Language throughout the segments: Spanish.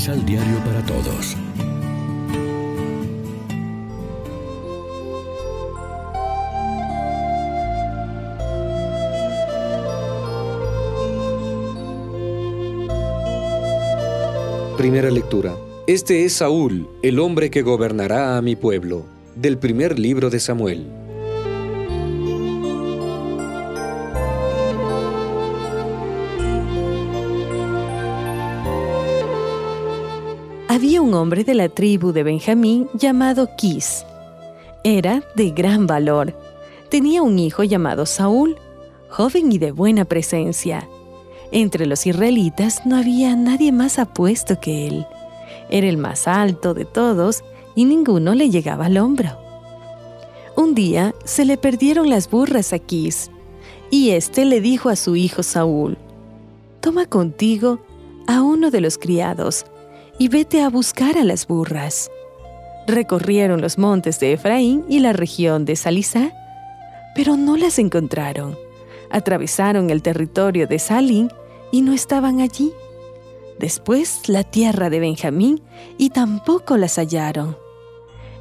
Misal Diario para Todos. Primera lectura. Este es Saúl, el hombre que gobernará a mi pueblo, del primer libro de Samuel. Un hombre de la tribu de Benjamín llamado Quis. Era de gran valor. Tenía un hijo llamado Saúl, joven y de buena presencia. Entre los israelitas no había nadie más apuesto que él. Era el más alto de todos y ninguno le llegaba al hombro. Un día se le perdieron las burras a Quis, y éste le dijo a su hijo Saúl, Toma contigo a uno de los criados y vete a buscar a las burras. Recorrieron los montes de Efraín y la región de Salisá, pero no las encontraron. Atravesaron el territorio de Salín y no estaban allí. Después la tierra de Benjamín y tampoco las hallaron.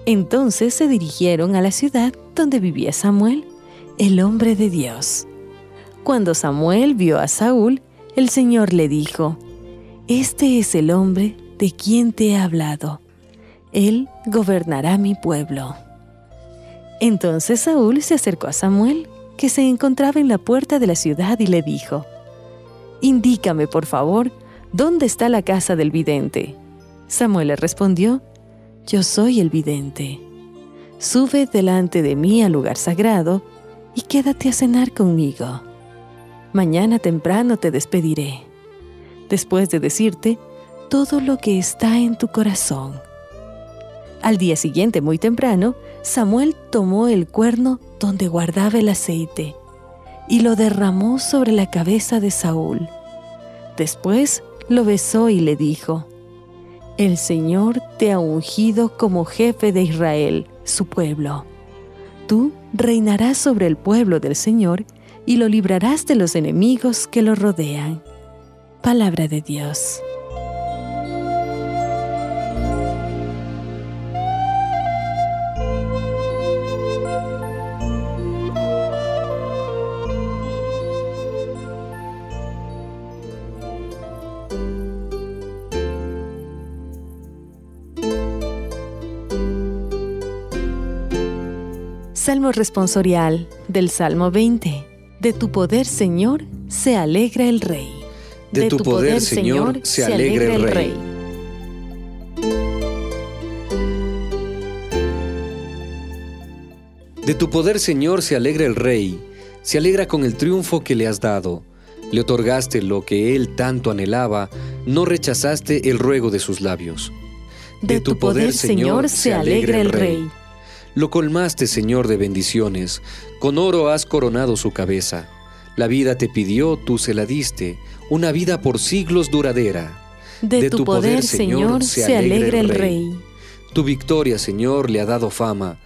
Entonces se dirigieron a la ciudad donde vivía Samuel, el hombre de Dios. Cuando Samuel vio a Saúl, el Señor le dijo, Este es el hombre de quien te he hablado. Él gobernará mi pueblo. Entonces Saúl se acercó a Samuel, que se encontraba en la puerta de la ciudad, y le dijo, Indícame, por favor, dónde está la casa del vidente. Samuel le respondió, Yo soy el vidente. Sube delante de mí al lugar sagrado y quédate a cenar conmigo. Mañana temprano te despediré, después de decirte todo lo que está en tu corazón. Al día siguiente, muy temprano, Samuel tomó el cuerno donde guardaba el aceite y lo derramó sobre la cabeza de Saúl. Después lo besó y le dijo, El Señor te ha ungido como jefe de Israel, su pueblo. Tú reinarás sobre el pueblo del Señor y lo librarás de los enemigos que lo rodean. Palabra de Dios. Salmo responsorial del Salmo 20. De tu poder, Señor, se alegra el Rey. De, tu, poder, Señor, se alegra el Rey. De tu poder, Señor, se alegra el Rey, se alegra con el triunfo que le has dado. Le otorgaste lo que él tanto anhelaba, no rechazaste el ruego de sus labios. De, tu poder, Señor, se alegra el Rey. Lo colmaste, Señor, de bendiciones, con oro has coronado su cabeza. La vida te pidió, tú se la diste, una vida por siglos duradera. De, tu, poder, Señor, se alegra el Rey. Tu victoria, Señor, le ha dado fama.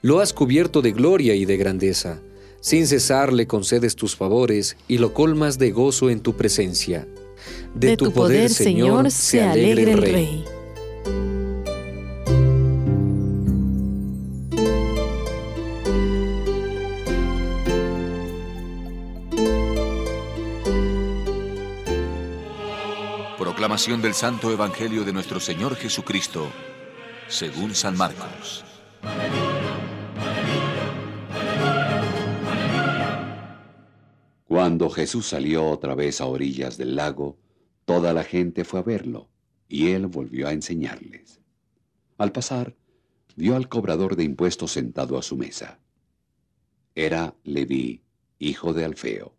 Lo has cubierto de gloria y de grandeza. Sin cesar le concedes tus favores y lo colmas de gozo en tu presencia. De, tu, poder, Señor, se alegra el Rey. Proclamación del Santo Evangelio de nuestro Señor Jesucristo, según San Marcos. Cuando Jesús salió otra vez a orillas del lago, toda la gente fue a verlo, y él volvió a enseñarles. Al pasar, vio al cobrador de impuestos sentado a su mesa. Era Leví, hijo de Alfeo.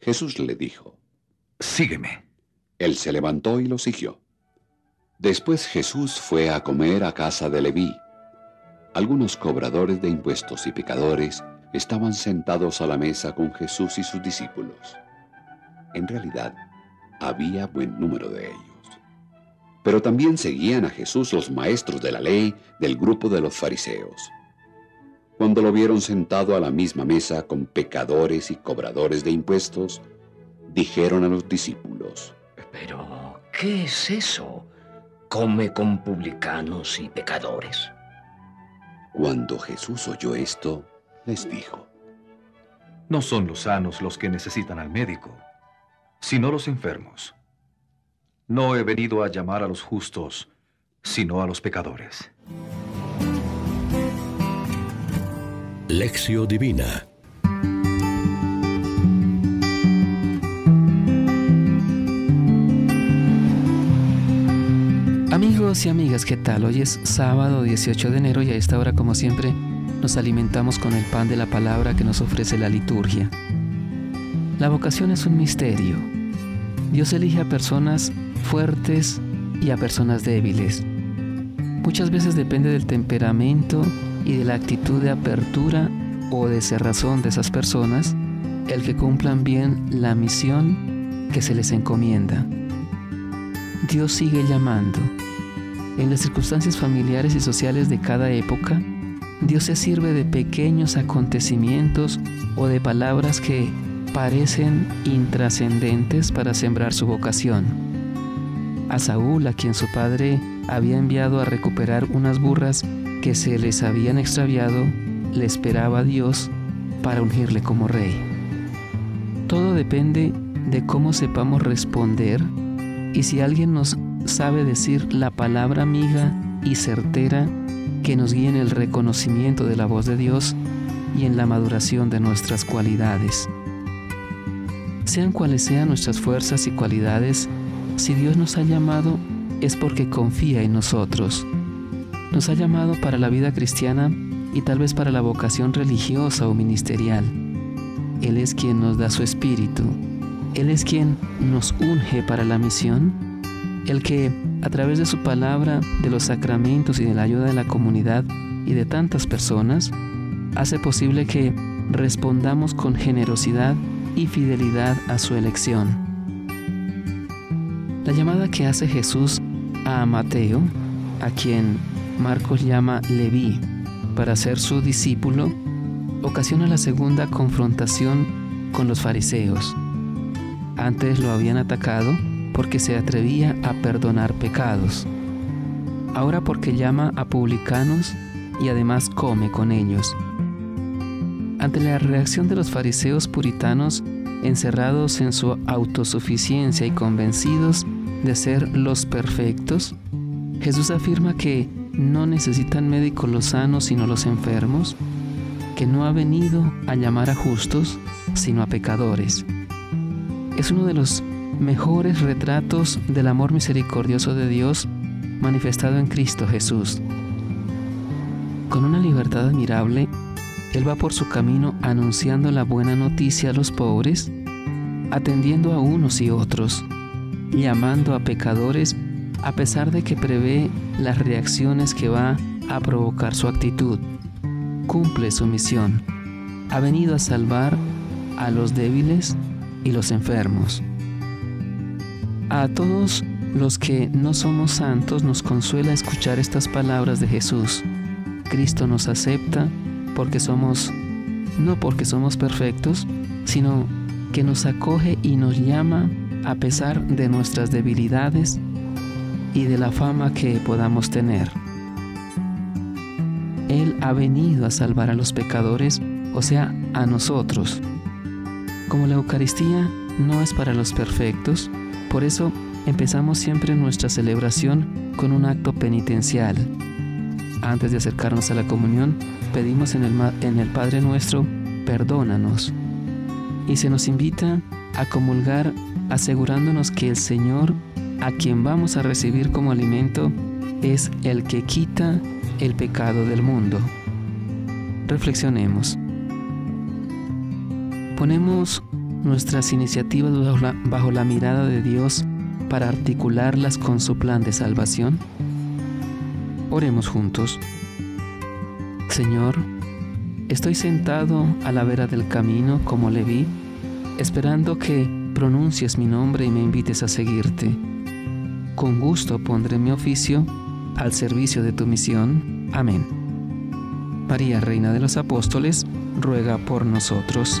Jesús le dijo, Sígueme. Él se levantó y lo siguió. Después Jesús fue a comer a casa de Leví. Algunos cobradores de impuestos y pecadores estaban sentados a la mesa con Jesús y sus discípulos. En realidad, había buen número de ellos. Pero también seguían a Jesús los maestros de la ley del grupo de los fariseos. Cuando lo vieron sentado a la misma mesa con pecadores y cobradores de impuestos, dijeron a los discípulos, pero, ¿qué es eso? come con publicanos y pecadores. Cuando Jesús oyó esto, les dijo, No son los sanos los que necesitan al médico, sino los enfermos. No he venido a llamar a los justos, sino a los pecadores. Lección Divina Amigos y amigas, ¿qué tal? Hoy es sábado 18 de enero y a esta hora, como siempre, nos alimentamos con el pan de la palabra que nos ofrece la liturgia. La vocación es un misterio. Dios elige a personas fuertes y a personas débiles. Muchas veces depende del temperamento y de la actitud de apertura o de cerrazón de esas personas el que cumplan bien la misión que se les encomienda. Dios sigue llamando. En las circunstancias familiares y sociales de cada época, Dios se sirve de pequeños acontecimientos o de palabras que parecen intrascendentes para sembrar su vocación. A Saúl, a quien su padre había enviado a recuperar unas burras que se les habían extraviado, le esperaba Dios para ungirle como rey. Todo depende de cómo sepamos responder y si alguien nos sabe decir la palabra amiga y certera que nos guíe en el reconocimiento de la voz de Dios y en la maduración de nuestras cualidades. Sean cuales sean nuestras fuerzas y cualidades, si Dios nos ha llamado es porque confía en nosotros. Nos ha llamado para la vida cristiana y tal vez para la vocación religiosa o ministerial. Él es quien nos da su espíritu. Él es quien nos unge para la misión. El que, a través de su palabra, de los sacramentos y de la ayuda de la comunidad y de tantas personas, hace posible que respondamos con generosidad y fidelidad a su elección. La llamada que hace Jesús a Mateo, a quien Marcos llama Leví, para ser su discípulo, ocasiona la segunda confrontación con los fariseos. Antes lo habían atacado porque se atrevía a perdonar pecados. Ahora porque llama a publicanos y además come con ellos. Ante la reacción de los fariseos puritanos, encerrados en su autosuficiencia y convencidos de ser los perfectos, Jesús afirma que no necesitan médicos los sanos sino los enfermos, que no ha venido a llamar a justos sino a pecadores. Es uno de los mejores retratos del amor misericordioso de Dios manifestado en Cristo Jesús. Con una libertad admirable, Él va por su camino anunciando la buena noticia a los pobres, atendiendo a unos y otros, llamando a pecadores a pesar de que prevé las reacciones que va a provocar su actitud. Cumple su misión. Ha venido a salvar a los débiles y los enfermos. A todos los que no somos santos nos consuela escuchar estas palabras de Jesús. Cristo nos acepta porque somos, no porque somos perfectos, sino que nos acoge y nos llama a pesar de nuestras debilidades y de la fama que podamos tener. Él ha venido a salvar a los pecadores, o sea, a nosotros. Como la Eucaristía no es para los perfectos, por eso empezamos siempre nuestra celebración con un acto penitencial. Antes de acercarnos a la comunión, pedimos en el, Padre nuestro, perdónanos. Y se nos invita a comulgar asegurándonos que el Señor a quien vamos a recibir como alimento es el que quita el pecado del mundo. Reflexionemos. Ponemos nuestras iniciativas bajo la, mirada de Dios para articularlas con su plan de salvación. Oremos juntos. Señor, estoy sentado a la vera del camino como le vi, esperando que pronuncies mi nombre y me invites a seguirte con gusto pondré mi oficio al servicio de tu misión. Amén. María, Reina de los Apóstoles, ruega por nosotros.